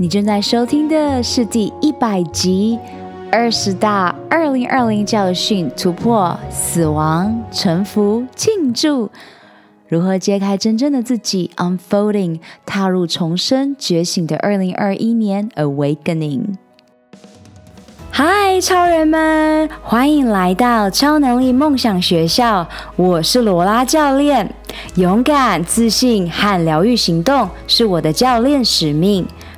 你正在收听的是第一百集二十大二零二零教训：突破、死亡、臣服、庆祝。如何揭开真正的自己？Unfolding，踏入重生觉醒的二零二一年，Awakening。嗨，超人们，欢迎来到超能力梦想学校。我是罗拉教练。勇敢、自信和疗愈行动是我的教练使命。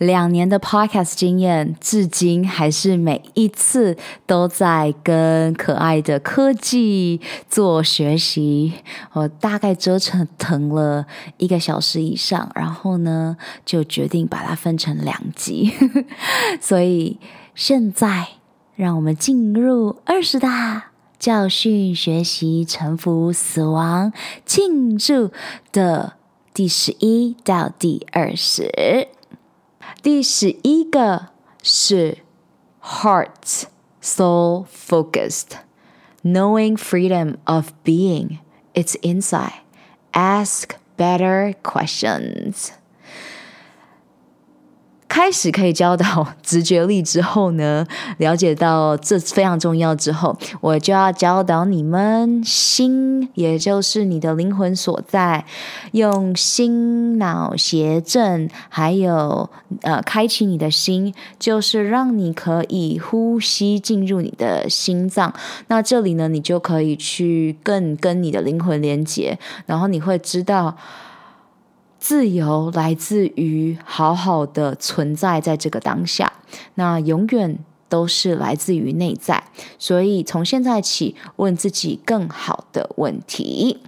两年的 podcast 经验，至今还是每一次都在跟可爱的科技做学习。我大概折腾了一个小时以上，然后呢，就决定把它分成两集。所以现在，让我们进入二十大教训学习、臣服、死亡、庆祝的第十一到第二十。第十一个是 Heart Soul Focused, Knowing Freedom of Being, It's Inside. Ask better questions. 开始可以教导直觉力之后呢，了解到这非常重要之后，我就要教导你们心，也就是你的灵魂所在，用心脑协振，还有呃，开启你的心，就是让你可以呼吸进入你的心脏。那这里呢，你就可以去更跟你的灵魂连接，然后你会知道。自由来自于好好的存在在这个当下，那永远都是来自于内在。所以从现在起，问自己更好的问题。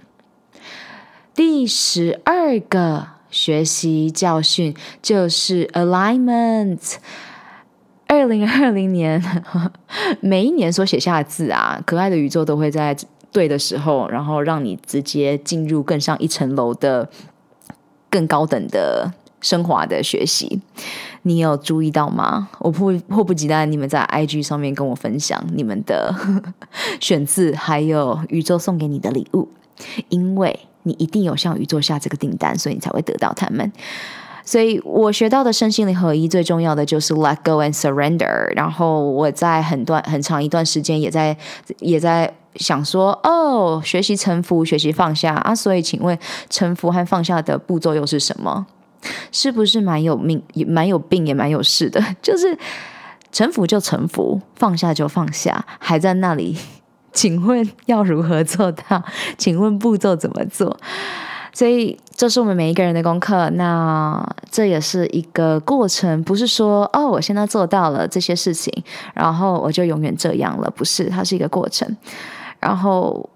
第十二个学习教训就是 alignment。二零二零年，每一年所写下的字啊，可爱的宇宙都会在对的时候，然后让你直接进入更上一层楼的。更高等的升华的学习，你有注意到吗？我迫迫不及待，你们在 IG 上面跟我分享你们的选字，还有宇宙送给你的礼物，因为你一定有向宇宙下这个订单，所以你才会得到他们。所以我学到的身心灵合一最重要的就是 Let Go and Surrender。然后我在很短很长一段时间也在也在。想说哦，学习臣服，学习放下啊，所以请问臣服和放下的步骤又是什么？是不是蛮有命，也蛮有病，也蛮有事的？就是臣服就臣服，放下就放下，还在那里？请问要如何做到？请问步骤怎么做？所以这是我们每一个人的功课。那这也是一个过程，不是说哦，我现在做到了这些事情，然后我就永远这样了。不是，它是一个过程。然后，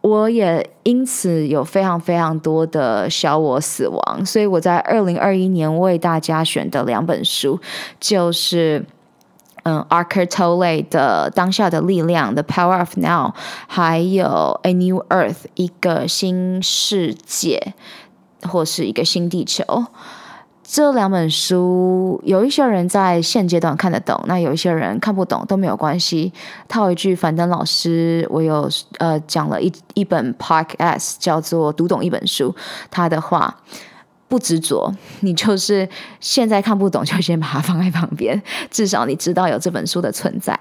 我也因此有非常非常多的小我死亡，所以我在二零二一年为大家选的两本书，就是嗯，Eckhart Tolle 的《当下的力量》The Power of Now，还有《A New Earth》一个新世界，或是一个新地球。这两本书，有一些人在现阶段看得懂，那有一些人看不懂都没有关系。套一句樊登老师，我有呃讲了一一本 podcast 叫做《读懂一本书》，他的话不执着，你就是现在看不懂就先把它放在旁边，至少你知道有这本书的存在。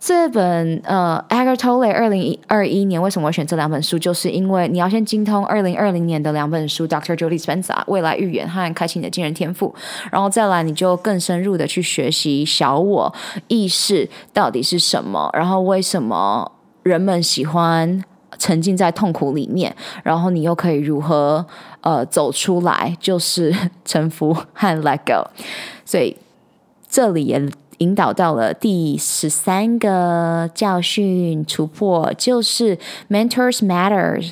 这本呃，Agar Tolle 二零二一年为什么我选这两本书？就是因为你要先精通二零二零年的两本书，Dr. Joe Dispenza 未来预言和开启你的惊人天赋，然后再来你就更深入的去学习小我意识到底是什么，然后为什么人们喜欢沉浸在痛苦里面，然后你又可以如何呃走出来，就是臣服和 Let Go。所以这里也。引导到了第十三个教训突破，就是 Mentors Matters。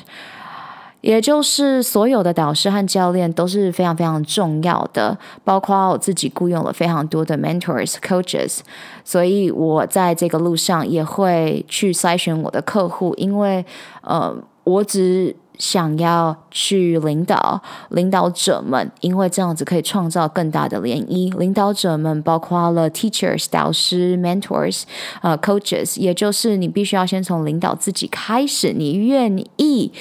也就是所有的导师和教练都是非常非常重要的，包括我自己雇佣了非常多的 mentors、coaches，所以我在这个路上也会去筛选我的客户，因为呃，我只想要去领导领导者们，因为这样子可以创造更大的涟漪。领导者们包括了 teachers 导师、mentors、呃 coaches，也就是你必须要先从领导自己开始，你愿意。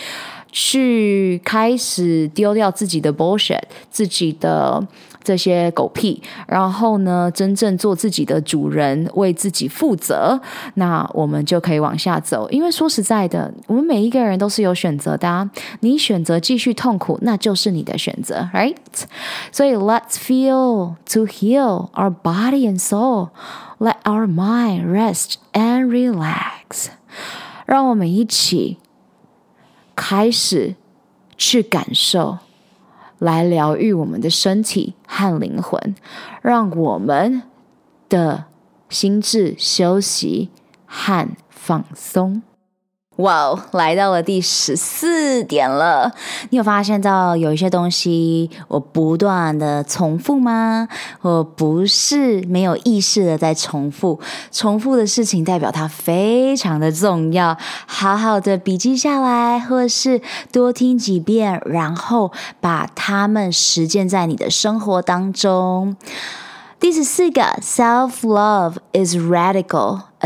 去开始丢掉自己的 bullshit，自己的这些狗屁，然后呢，真正做自己的主人，为自己负责，那我们就可以往下走。因为说实在的，我们每一个人都是有选择的，你选择继续痛苦，那就是你的选择，right？所以 let's feel to heal our body and soul, let our mind rest and relax。让我们一起。开始去感受，来疗愈我们的身体和灵魂，让我们的心智休息和放松。哇哦来到了第十四点了。你有发现到有一些东西我不断的重复吗？我不是没有意识的在重复，重复的事情代表它非常的重要。好好的笔记下来，或是多听几遍，然后把它们实践在你的生活当中。第十四个，self love is radical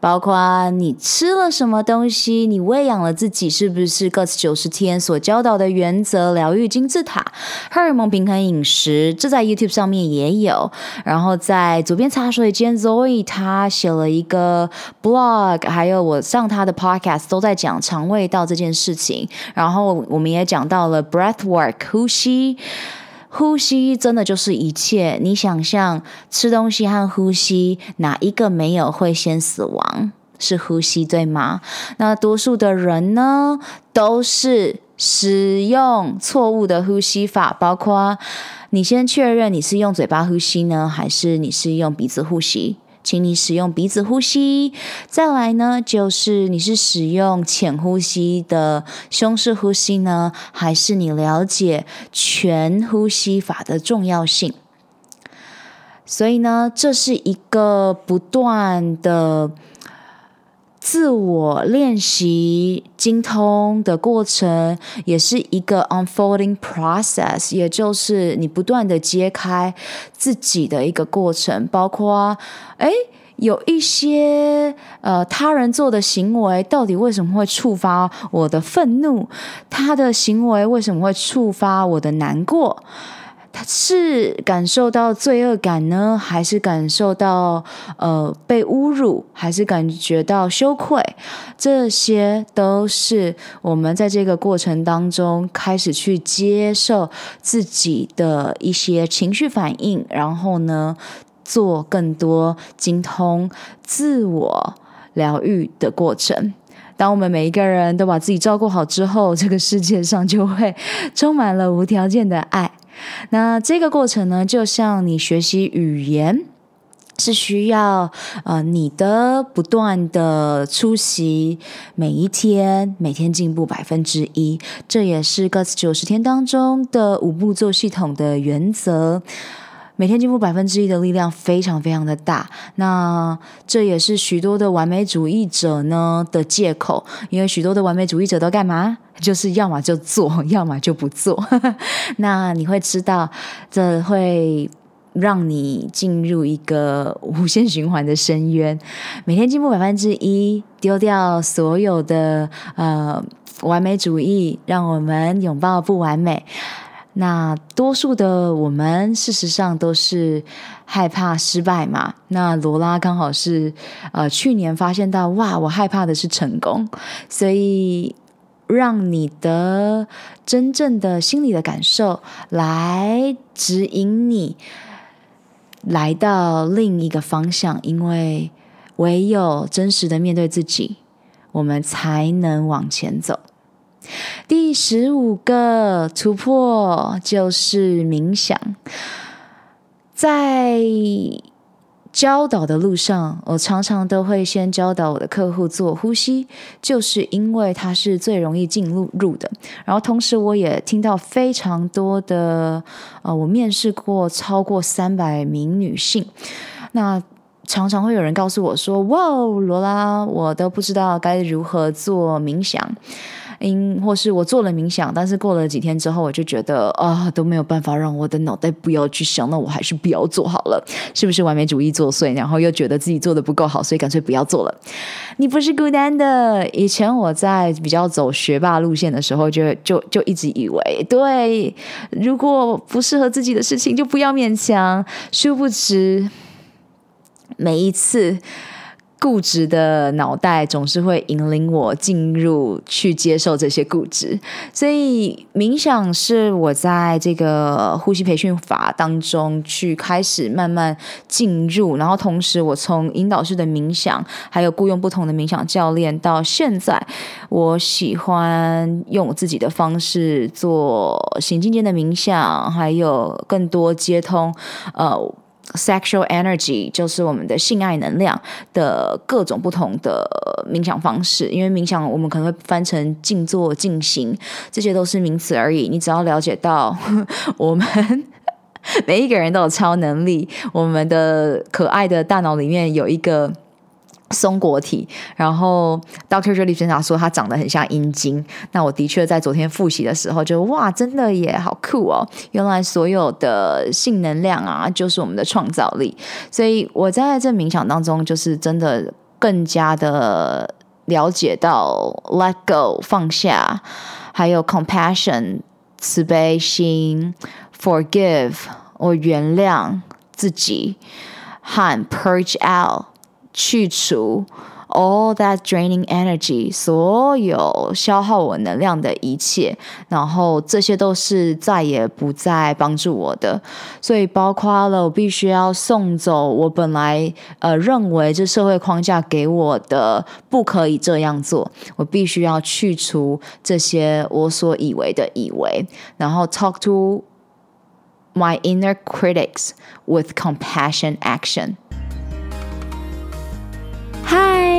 包括你吃了什么东西，你喂养了自己，是不是 GUTS 九十天所教导的原则？疗愈金字塔，荷尔蒙平衡饮食，这在 YouTube 上面也有。然后在左边茶水间，Zoe 他写了一个 blog，还有我上他的 podcast 都在讲肠胃道这件事情。然后我们也讲到了 breath work 呼吸。呼吸真的就是一切。你想象吃东西和呼吸，哪一个没有会先死亡？是呼吸，对吗？那多数的人呢，都是使用错误的呼吸法，包括你先确认你是用嘴巴呼吸呢，还是你是用鼻子呼吸？请你使用鼻子呼吸，再来呢，就是你是使用浅呼吸的胸式呼吸呢，还是你了解全呼吸法的重要性？所以呢，这是一个不断的。自我练习精通的过程，也是一个 unfolding process，也就是你不断的揭开自己的一个过程，包括，诶，有一些呃他人做的行为，到底为什么会触发我的愤怒？他的行为为什么会触发我的难过？他是感受到罪恶感呢，还是感受到呃被侮辱，还是感觉到羞愧？这些都是我们在这个过程当中开始去接受自己的一些情绪反应，然后呢，做更多精通自我疗愈的过程。当我们每一个人都把自己照顾好之后，这个世界上就会充满了无条件的爱。那这个过程呢，就像你学习语言，是需要呃你的不断的出席，每一天每天进步百分之一，这也是个九十天当中的五步做系统的原则。每天进步百分之一的力量非常非常的大，那这也是许多的完美主义者呢的借口，因为许多的完美主义者都干嘛？就是要么就做，要么就不做。那你会知道，这会让你进入一个无限循环的深渊。每天进步百分之一，丢掉所有的呃完美主义，让我们拥抱不完美。那多数的我们，事实上都是害怕失败嘛。那罗拉刚好是呃去年发现到，哇，我害怕的是成功，所以让你的真正的心理的感受来指引你，来到另一个方向，因为唯有真实的面对自己，我们才能往前走。第十五个突破就是冥想，在教导的路上，我常常都会先教导我的客户做呼吸，就是因为它是最容易进入入的。然后同时，我也听到非常多的，呃，我面试过超过三百名女性，那常常会有人告诉我说：“哇，罗拉，我都不知道该如何做冥想。”因或是我做了冥想，但是过了几天之后，我就觉得啊都没有办法让我的脑袋不要去想，那我还是不要做好了，是不是完美主义作祟？然后又觉得自己做的不够好，所以干脆不要做了。你不是孤单的。以前我在比较走学霸路线的时候就，就就一直以为，对，如果不适合自己的事情就不要勉强。殊不知，每一次。固执的脑袋总是会引领我进入去接受这些固执，所以冥想是我在这个呼吸培训法当中去开始慢慢进入，然后同时我从引导式的冥想，还有雇佣不同的冥想教练，到现在我喜欢用我自己的方式做行进间的冥想，还有更多接通呃。Sexual energy 就是我们的性爱能量的各种不同的冥想方式，因为冥想我们可能会翻成静坐、静行，这些都是名词而已。你只要了解到 我们每一个人都有超能力，我们的可爱的大脑里面有一个。松果体，然后 Dr. Joe Dispenza 说他长得很像阴茎。那我的确在昨天复习的时候就，哇，真的也好酷哦！原来所有的性能量啊，就是我们的创造力。所以我在这冥想当中，就是真的更加的了解到 Let Go 放下，还有 Compassion 慈悲心，Forgive 我原谅自己，和 Purge Out。去除 all that draining energy，所有消耗我能量的一切，然后这些都是再也不再帮助我的。所以包括了我必须要送走我本来呃认为这社会框架给我的不可以这样做，我必须要去除这些我所以为的以为，然后 talk to my inner critics with compassion action。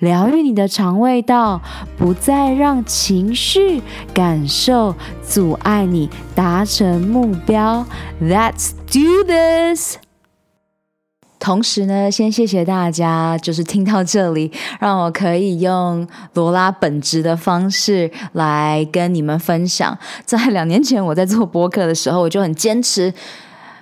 疗愈你的肠胃道，不再让情绪感受阻碍你达成目标。Let's do this。同时呢，先谢谢大家，就是听到这里，让我可以用罗拉本职的方式来跟你们分享。在两年前，我在做播客的时候，我就很坚持，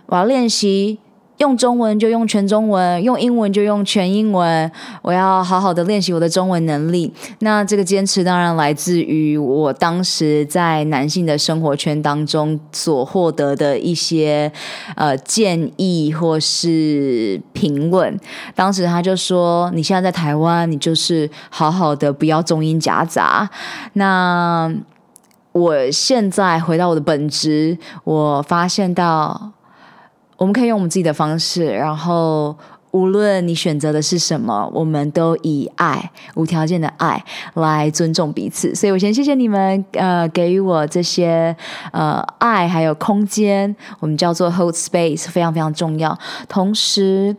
我要练习。用中文就用全中文，用英文就用全英文。我要好好的练习我的中文能力。那这个坚持当然来自于我当时在男性的生活圈当中所获得的一些呃建议或是评论。当时他就说：“你现在在台湾，你就是好好的，不要中英夹杂。”那我现在回到我的本职，我发现到。我们可以用我们自己的方式，然后无论你选择的是什么，我们都以爱、无条件的爱来尊重彼此。所以我先谢谢你们，呃，给予我这些呃爱还有空间，我们叫做 hold space，非常非常重要。同时。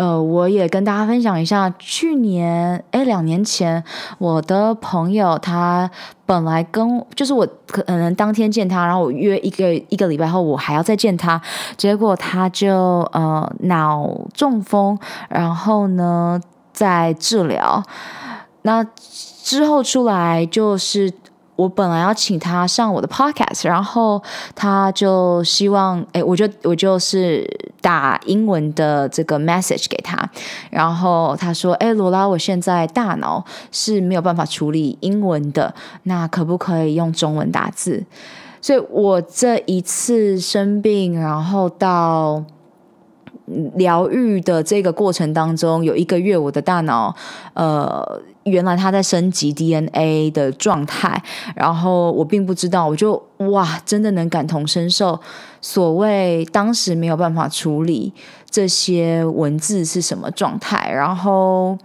呃，我也跟大家分享一下，去年，诶，两年前，我的朋友他本来跟，就是我可能当天见他，然后我约一个一个礼拜后，我还要再见他，结果他就呃脑中风，然后呢在治疗，那之后出来就是。我本来要请他上我的 podcast，然后他就希望，哎，我就我就是打英文的这个 message 给他，然后他说，哎，罗拉，我现在大脑是没有办法处理英文的，那可不可以用中文打字？所以我这一次生病，然后到。疗愈的这个过程当中，有一个月，我的大脑，呃，原来他在升级 DNA 的状态，然后我并不知道，我就哇，真的能感同身受，所谓当时没有办法处理这些文字是什么状态，然后。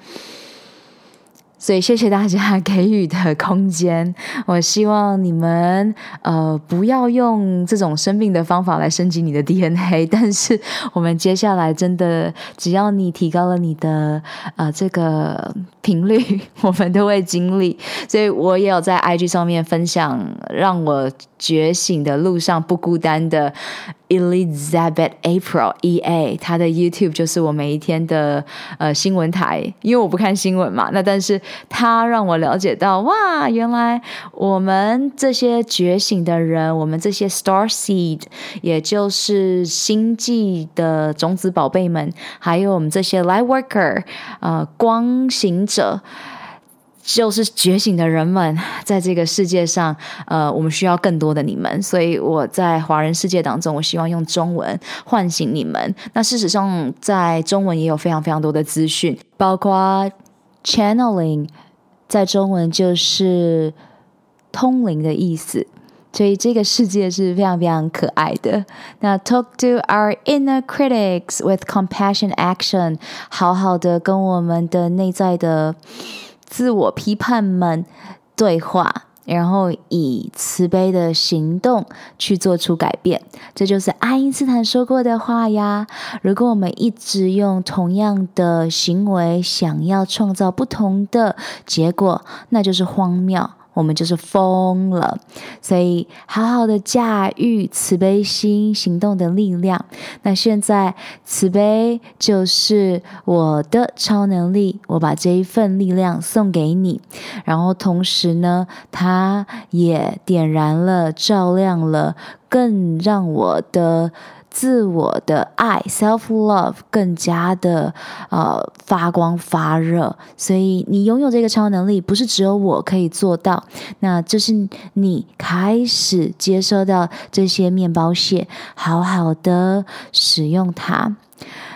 所以谢谢大家给予的空间。我希望你们呃不要用这种生病的方法来升级你的 DNA。但是我们接下来真的，只要你提高了你的呃这个频率，我们都会经历。所以我也有在 IG 上面分享，让我觉醒的路上不孤单的。Elizabeth April E A，她的 YouTube 就是我每一天的呃新闻台，因为我不看新闻嘛，那但是她让我了解到，哇，原来我们这些觉醒的人，我们这些 Star Seed，也就是星际的种子宝贝们，还有我们这些 Light Worker，呃，光行者。就是觉醒的人们，在这个世界上，呃，我们需要更多的你们。所以我在华人世界当中，我希望用中文唤醒你们。那事实上，在中文也有非常非常多的资讯，包括 channeling，在中文就是通灵的意思。所以这个世界是非常非常可爱的。那 talk to our inner critics with compassion action，好好的跟我们的内在的。自我批判们对话，然后以慈悲的行动去做出改变，这就是爱因斯坦说过的话呀。如果我们一直用同样的行为，想要创造不同的结果，那就是荒谬。我们就是疯了，所以好好的驾驭慈悲心行动的力量。那现在慈悲就是我的超能力，我把这一份力量送给你，然后同时呢，它也点燃了、照亮了，更让我的。自我的爱 （self love） 更加的呃发光发热，所以你拥有这个超能力，不是只有我可以做到。那这是你开始接收到这些面包屑，好好的使用它。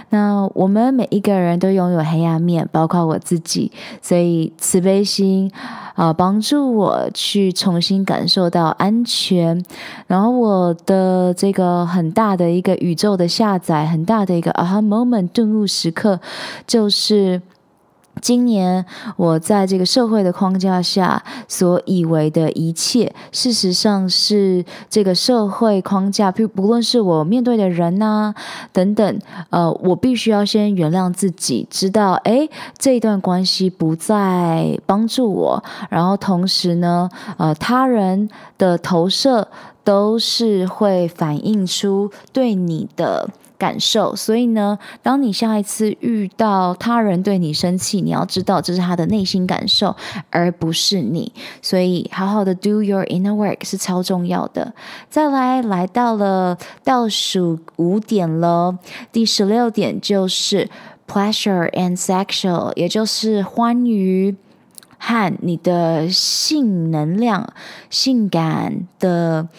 那我们每一个人都拥有黑暗面，包括我自己，所以慈悲心啊、帮助我去重新感受到安全。然后我的这个很大的一个宇宙的下载，很大的一个 aha moment 顿悟时刻，就是。今年我在这个社会的框架下所以为的一切，事实上是这个社会框架，不不论是我面对的人呐、等等，呃，我必须要先原谅自己，知道诶，这一段关系不再帮助我，然后同时呢，呃，他人的投射都是会反映出对你的。感受，所以呢，当你下一次遇到他人对你生气，你要知道这是他的内心感受，而不是你。所以，好好的 do your inner work 是超重要的。再来，来到了倒数五点了，第十六点就是 pleasure and sexual，也就是欢愉和你的性能量、性感的。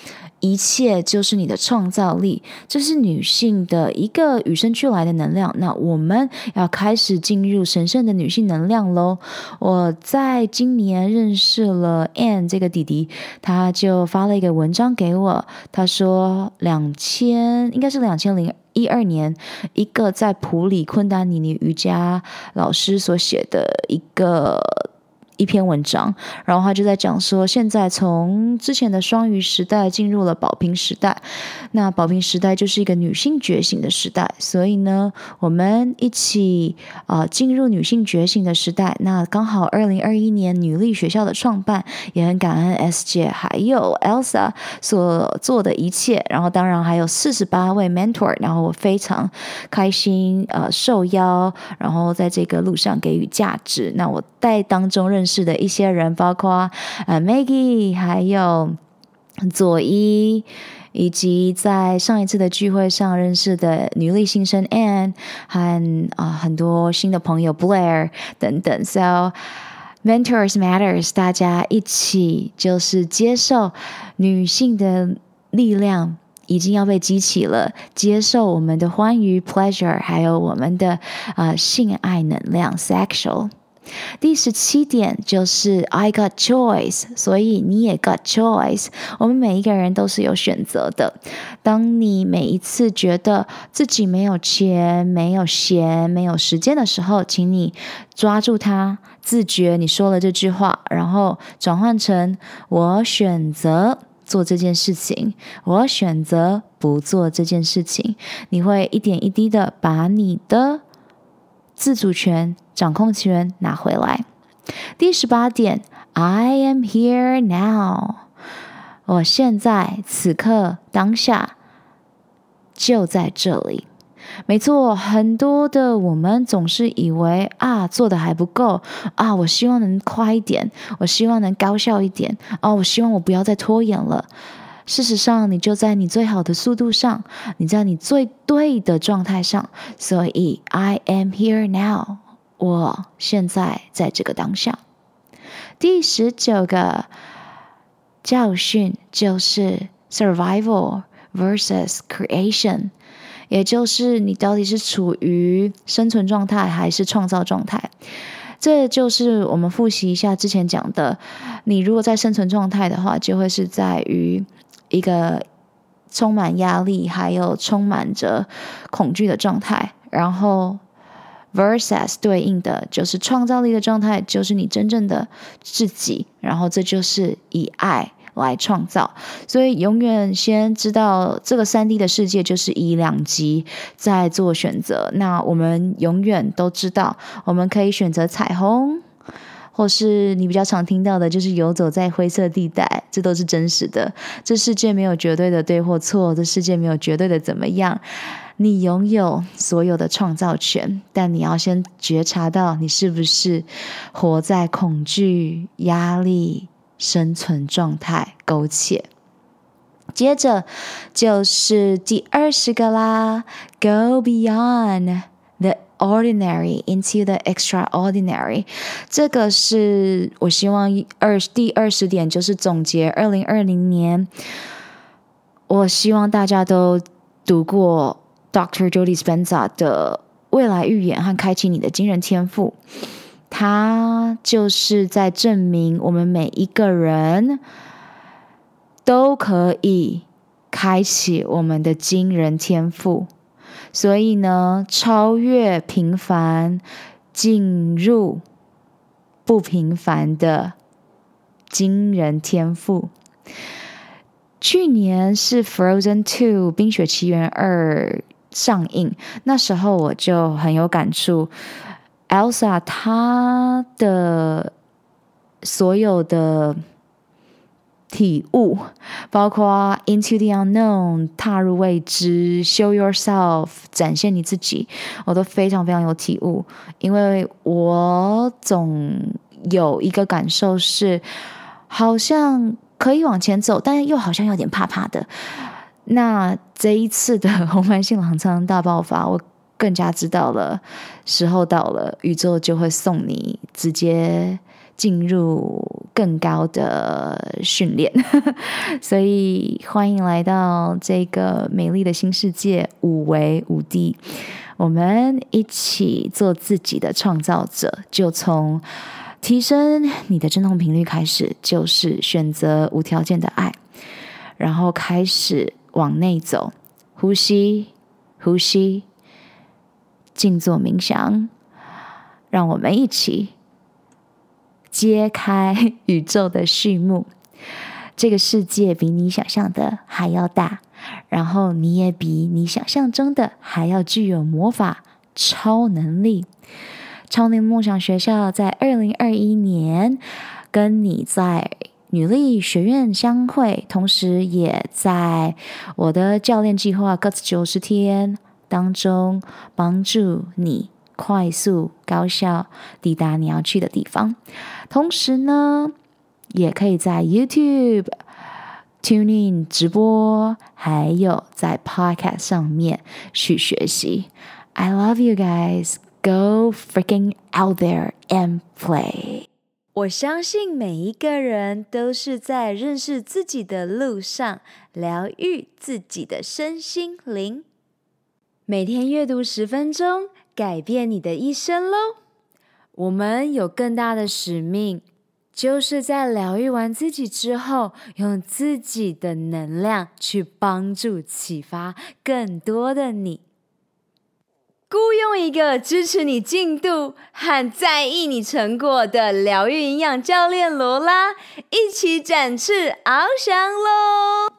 一切就是你的创造力，这是女性的一个与生俱来的能量。那我们要开始进入神圣的女性能量喽。我在今年认识了 Anne 这个弟弟，他就发了一个文章给我，他说两千应该是两千零一二年，一个在普里昆达尼尼瑜伽老师所写的一个。一篇文章，然后他就在讲说，现在从之前的双鱼时代进入了宝瓶时代，那宝瓶时代就是一个女性觉醒的时代，所以呢，我们一起啊、进入女性觉醒的时代。那刚好二零二一年女力学校的创办，也很感恩 S 姐还有 Elsa 所做的一切，然后当然还有四十八位 mentor，然后我非常开心呃受邀，然后在这个路上给予价值。那我在当中认识。是的一些人，包括呃 Maggie，还有佐伊，以及在上一次的聚会上认识的女力新生 Anne，和啊、很多新的朋友 Blair 等等。So mentors matters，大家一起就是接受女性的力量已经要被激起了，接受我们的欢愉 pleasure，还有我们的、呃、性爱能量 sexual。第十七点就是 I got choice，所以你也 got choice。我们每一个人都是有选择的。当你每一次觉得自己没有钱、没有闲、没有时间的时候，请你抓住它，自觉你说了这句话，然后转换成我选择做这件事情，我选择不做这件事情。你会一点一滴的把你的自主权。掌控权拿回来。第十八点，I am here now。我现在此刻当下就在这里。没错，很多的我们总是以为啊，做的还不够啊，我希望能快一点，我希望能高效一点哦，我希望我不要再拖延了。事实上，你就在你最好的速度上，你在你最对的状态上。所以，I am here now。我现在在这个当下。第十九个教训就是 survival versus creation，也就是你到底是处于生存状态还是创造状态。这就是我们复习一下之前讲的，你如果在生存状态的话，就会是在于一个充满压力还有充满着恐惧的状态，然后。Versus 对应的就是创造力的状态，就是你真正的自己，然后这就是以爱来创造。所以永远先知道这个三 D 的世界就是以两极在做选择。那我们永远都知道，我们可以选择彩虹，或是你比较常听到的就是游走在灰色地带，这都是真实的。这世界没有绝对的对或错，这世界没有绝对的怎么样。你拥有所有的创造权，但你要先觉察到你是不是活在恐惧、压力、生存状态苟且。接着就是第二十个啦，Go beyond ordinary into the extraordinary。这个是我希望二第二十点就是总结二零二零年。我希望大家都读过。Dr. Joe Dispenza 的未来预言和开启你的惊人天赋。它就是在证明我们每一个人都可以开启我们的惊人天赋。所以呢，超越平凡，进入不平凡的惊人天赋。去年是《Frozen Two》《冰雪奇缘二》上映，那时候我就很有感触。Elsa 她的所有的体悟，包括 Into the Unknown 踏入未知，Show Yourself 展现你自己，我都非常非常有体悟。因为我总有一个感受是，好像。可以往前走，但又好像有点怕怕的。那这一次的 红白性狼疮大爆发，我更加知道了，时候到了，宇宙就会送你直接进入更高的训练。所以欢迎来到这个美丽的新世界，五维五 D，我们一起做自己的创造者，就从。提升你的振动频率，开始就是选择无条件的爱，然后开始往内走，呼吸，呼吸，静坐冥想，让我们一起揭开宇宙的序幕。这个世界比你想象的还要大，然后你也比你想象中的还要具有魔法超能力。超能梦想学校在二零二一年跟你在女力学院相会，同时也在我的教练计划 GUTS 九十天当中帮助你快速高效抵达你要去的地方。同时呢，也可以在 YouTube TuneIn 直播，还有在 Podcast 上面去学习。I love you guys. Go freaking out there and play！我相信每一个人都是在认识自己的路上，疗愈自己的身心灵。每天阅读十分钟，改变你的一生喽！我们有更大的使命，就是在疗愈完自己之后，用自己的能量去帮助、启发更多的你。雇佣一个支持你进度和在意你成果的疗愈营养教练罗拉，一起展翅翱翔喽！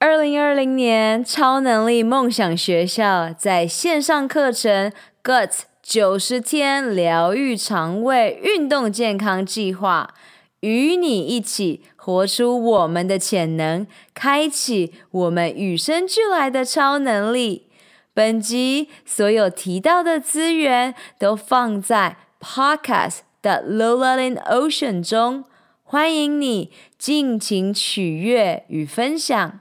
二零二零年超能力梦想学校在线上课程 GUTS 九十天疗愈肠胃运动健康计划，与你一起活出我们的潜能，开启我们与生俱来的超能力。本集所有提到的资源都放在 Podcast 的 Lola in Ocean 中，欢迎你尽情取悦与分享。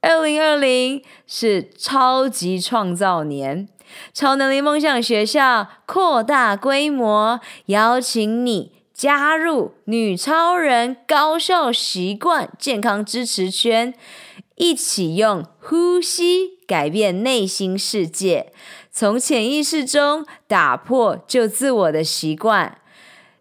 二零二零是超级创造年，超能力梦想学校扩大规模，邀请你加入女超人高效习惯健康支持圈。一起用呼吸改变内心世界，从潜意识中打破旧自我的习惯。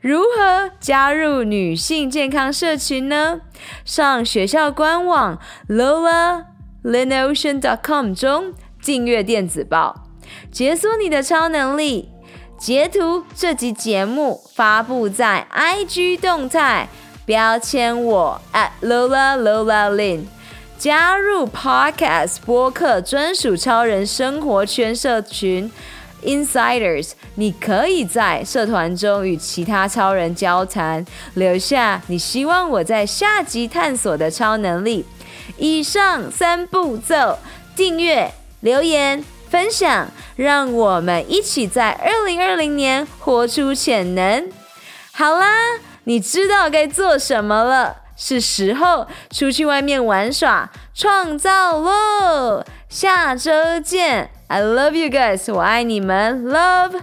如何加入女性健康社群呢？上学校官网 lola lin ocean dot com 中订阅电子报，解锁你的超能力。截图这集节目发布在 IG 动态，标签我 at @LolaLolaLin，加入 Podcast 播客专属超人生活圈社群 Insiders，你可以在社团中与其他超人交谈，留下你希望我在下集探索的超能力。以上三步骤：订阅、留言、分享，让我们一起在二零二零年活出潜能。好啦。你知道该做什么了，是时候出去外面玩耍、创造喽！下周见 ，I love you guys，我爱你们，Love。